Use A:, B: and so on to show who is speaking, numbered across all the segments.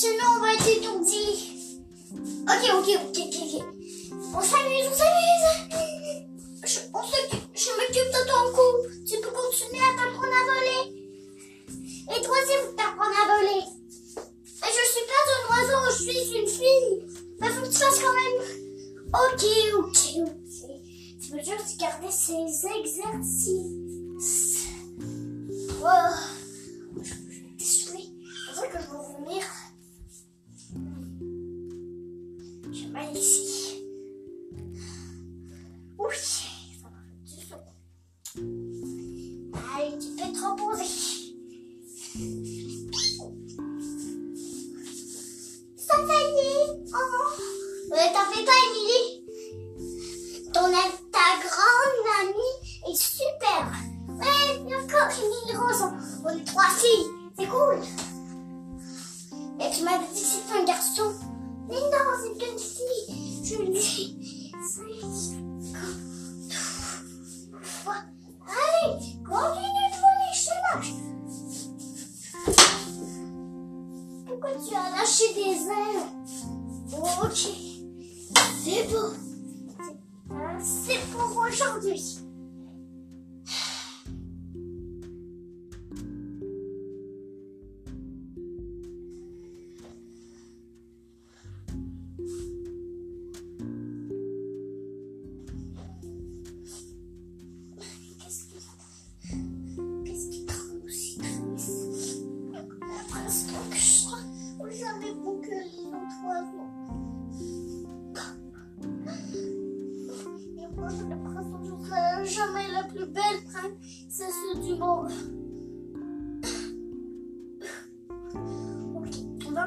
A: Sinon, on va être étourdi. Ok, ok, ok, ok, ok. On s'amuse, on s'amuse. Je, je m'occupe de ton cou. Tu peux continuer à t'apprendre à voler. Et toi aussi, faut t'apprendre à voler? Mais je suis pas un oiseau, je suis une fille. Mais faut que tu fasses quand même. Ok, ok, ok. Tu veux juste garder ces exercices. Encore Émilie Rose. On- est trois filles. C'est cool. Et tu m'avais dit que c'était un garçon. Mais non, c'est une fille. Je le dis. Allez, continue de voler, je lâche. Pourquoi tu as lâché des ailes? Ok, c'est bon. C'est pour aujourd'hui.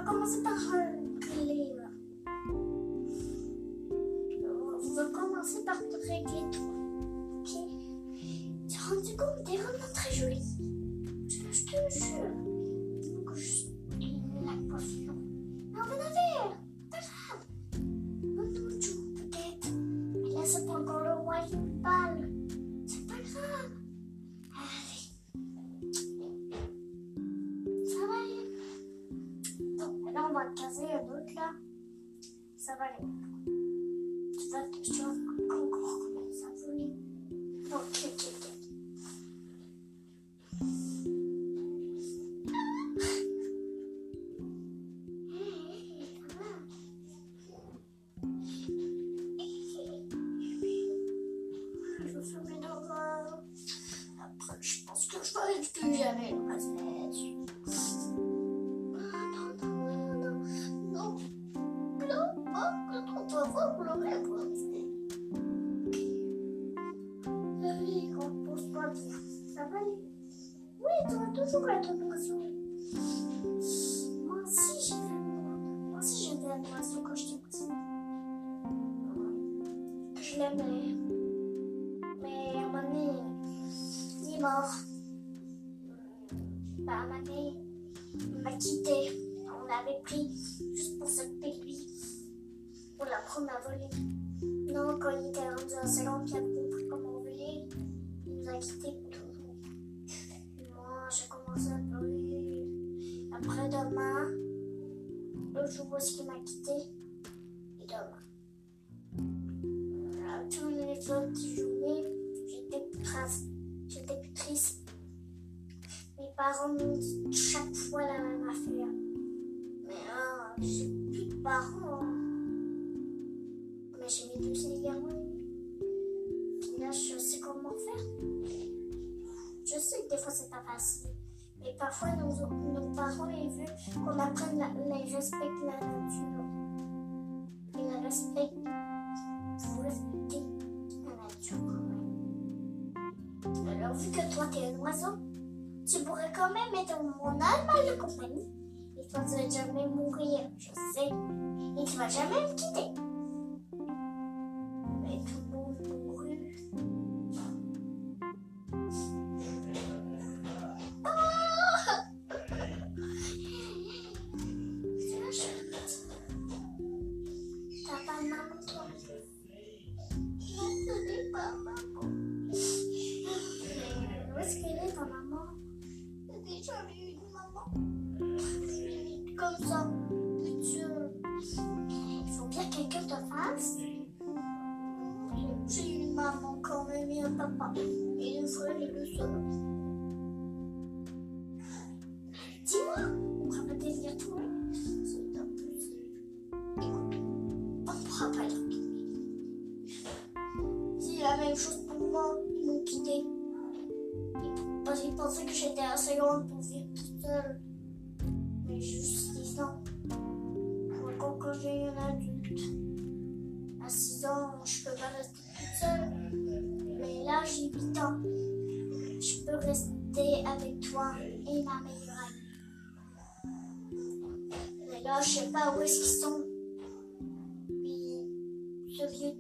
A: Va commencer par régler. là. On va commencer par te régler toi. Ok Tu te rendu compte, t'es vraiment très jolie. Je, te jure. Que je la potion. Toujours être oiseau. Moi aussi, j'ai Moi aussi, j'étais un oiseau quand j'étais petite. Je l'aimais. Mais à un moment il est mort. Bah, à un moment il m'a quitté. On l'avait pris juste pour s'occuper de lui. Pour l'apprendre à voler. Non, quand il était rendu à 50, il a compris comment voler. Il nous a quittés pour toujours. Moi, j'ai commencé à pleurer. Après demain, le jour où il m'a quitté, et demain. Tous les autres journées, j'étais plus triste. J'étais triste. Mes parents m'ont dit chaque fois la même affaire. Mais là, j'ai plus de parents. Mais j'ai mes deux égards. Puis là, je sais comment faire. Je sais que des fois, c'est pas facile. Mais parfois, nos, nos parents, ils veulent qu'on apprenne la, les respecter la nature. Et la respecte. Faut respecter la nature quand même. Alors, vu que toi, t'es un oiseau, tu pourrais quand même être mon animal de compagnie. Et toi, tu vas jamais mourir, je sais. Et tu vas jamais me quitter. Là, j'ai 8 ans. Je peux rester avec toi et ma meilleure amie. Mais là, je sais pas où est-ce qu'ils sont. Puis, ce vieux,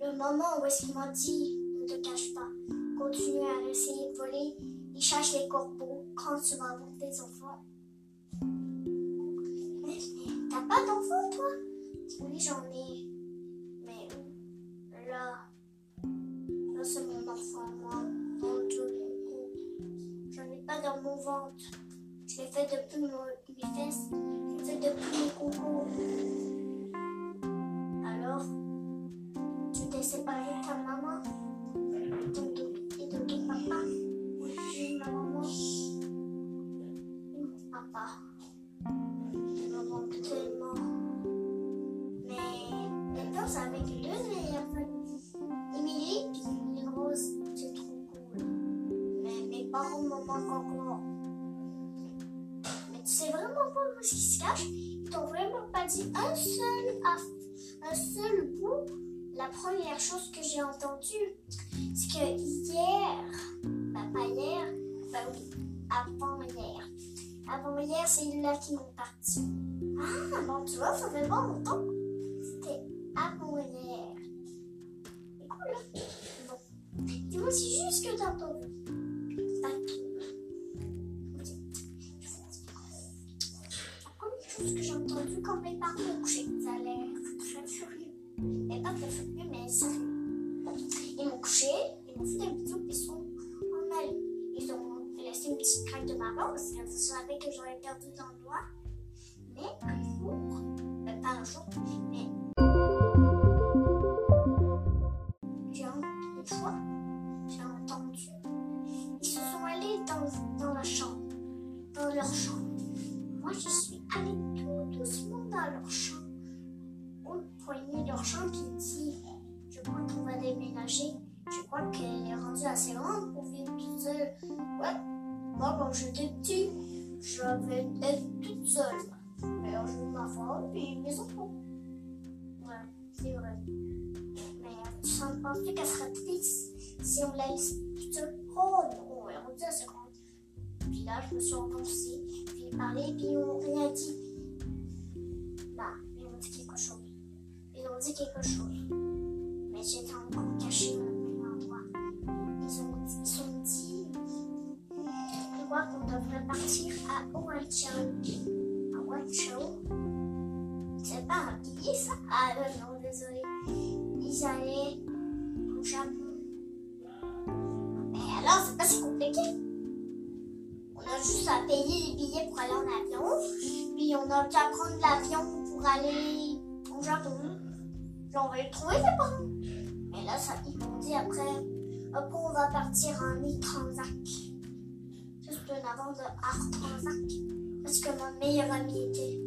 A: le moment où est-ce qu'il m'a dit, ne te cache pas, continue à essayer de voler, il cherche les corbeaux quand tu vas avoir des enfants. T'as pas d'enfants, toi? Oui, j'en ai. Depuis mon- mes fesses. Je fait depuis mon coco. Alors, tu t'es séparé de ta maman et de ton papa. Et ma maman. Mon papa. Il me manque tellement. Mais maintenant, c'est avec les deux meilleures familles. Émilie et Rose, c'est trop cool. Mais mes parents me manquent encore. Dit un seul, un seul bout. La première chose que j'ai entendue, c'est que hier, bah pas hier, bah oui, avant hier. Avant hier, c'est là qu'ils m'ont parti. Ah, bon, tu vois, ça fait pas longtemps. C'était avant hier. C'est cool, hein? Bon. Dis-moi, c'est juste que t'as entendu. Parents m'ont couché, ça a l'air très furieux. Mais pas très furieux, mais sérieux. Ils m'ont couché, ils m'ont fait des bisous, puis ils sont en allés. Ils ont laissé une petite craque de ma parce que je savais que j'aurais perdu dans le doigt. Mais un jour, ben pas un jour, mais De leur chambre qui dit Je crois qu'on va déménager. Je crois qu'elle est rendue assez grande pour vivre toute seule. Ouais, moi, quand j'étais petit, je vais être toute seule. Alors, je veux ma femme et mes enfants. Ouais, c'est vrai. Mais tu sens pas qu'elle serait triste si on la laisse toute seule. Oh non, elle est rendue assez grande. Puis là, je me suis enfoncée, puis parlaient, puis ils m'ont Quelque chose. Mais j'étais encore cachée au même endroit. Ils ont ils ont dit je crois qu'on devrait partir à Owancho. À Owancho. C'est pas un pays, ça? Ah euh, non, désolé. Ils allaient au Japon. Mais alors, c'est pas si compliqué. On a juste à payer les billets pour aller en avion. Puis on a qu'à prendre l'avion pour aller au Japon. Puis on va les trouver, les parents. Mais là, ça, dit après, après on va partir en e-transac. Juste une avant de Art Transac. Parce que ma meilleure amie était.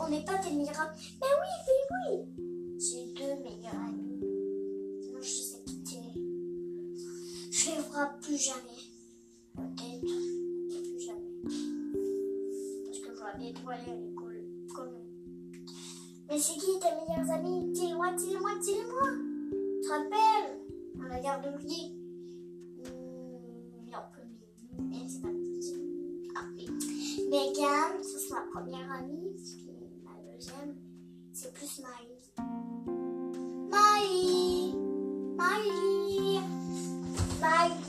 A: On n'est pas des meilleures amies. Mais oui, mais oui. J'ai deux meilleures amies. Sinon, je les ai quittées. Je les vois plus jamais. Mais c'est qui tes meilleurs amis Dis-le-moi, dis-le-moi, dis-le-moi. Tu te rappelles À la garderie. Hmm, non, mais c'est pas petit. Ah oui. Megan, ça c'est ma première amie. Puis ma deuxième, c'est plus Maï. Maï Maï Maï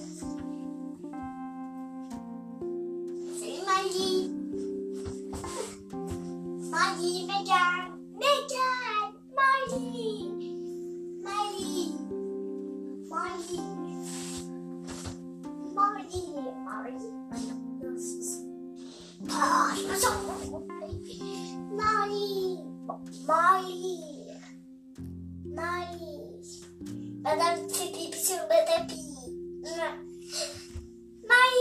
A: Ah, je me sens Maï Maï Maï Madame fait pipi sur le tapis. Maï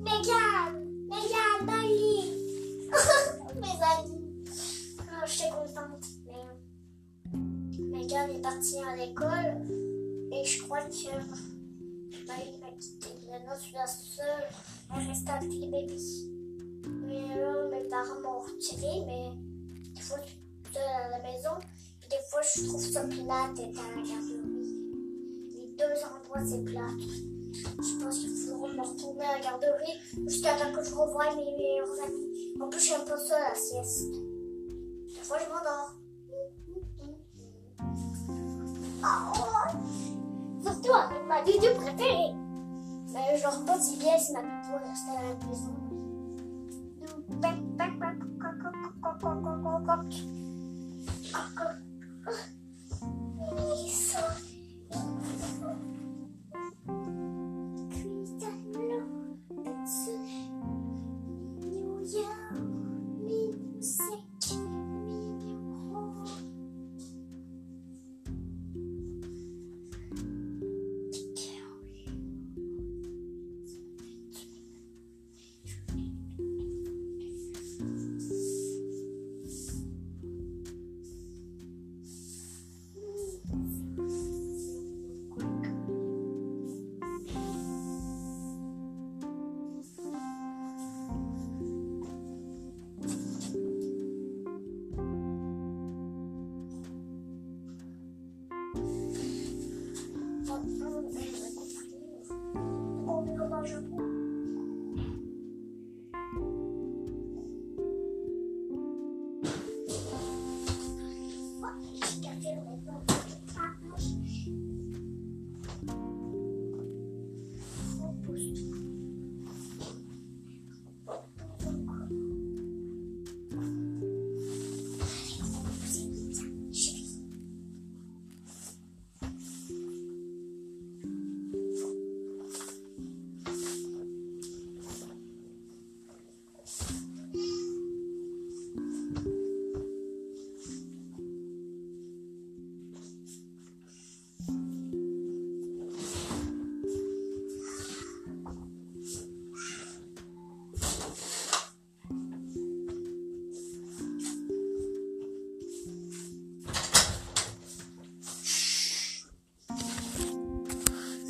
A: Megan Megan, Maï Mes amis. Oh, je suis contente. Mais Megan est partie à l'école et je crois que Maï m'a quitté. Maintenant, je suis la seule à rester avec les bébés. Mais là, mes parents m'ont retiré, mais des fois, je suis seule à la maison. Puis des fois, je trouve ça plate d'être à la garderie. Les deux endroits, c'est plate. Je pense qu'il faudra me retourner à la garderie jusqu'à temps que je revoie mes meilleurs amis. En plus, j'aime pas ça, la sieste. Des fois, je m'endors. Oh. Surtout avec ma vidéo préférée. Mais je dors pas si bien si ma voix reste à la maison.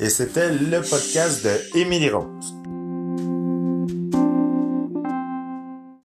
B: Et c'était le podcast de Émilie.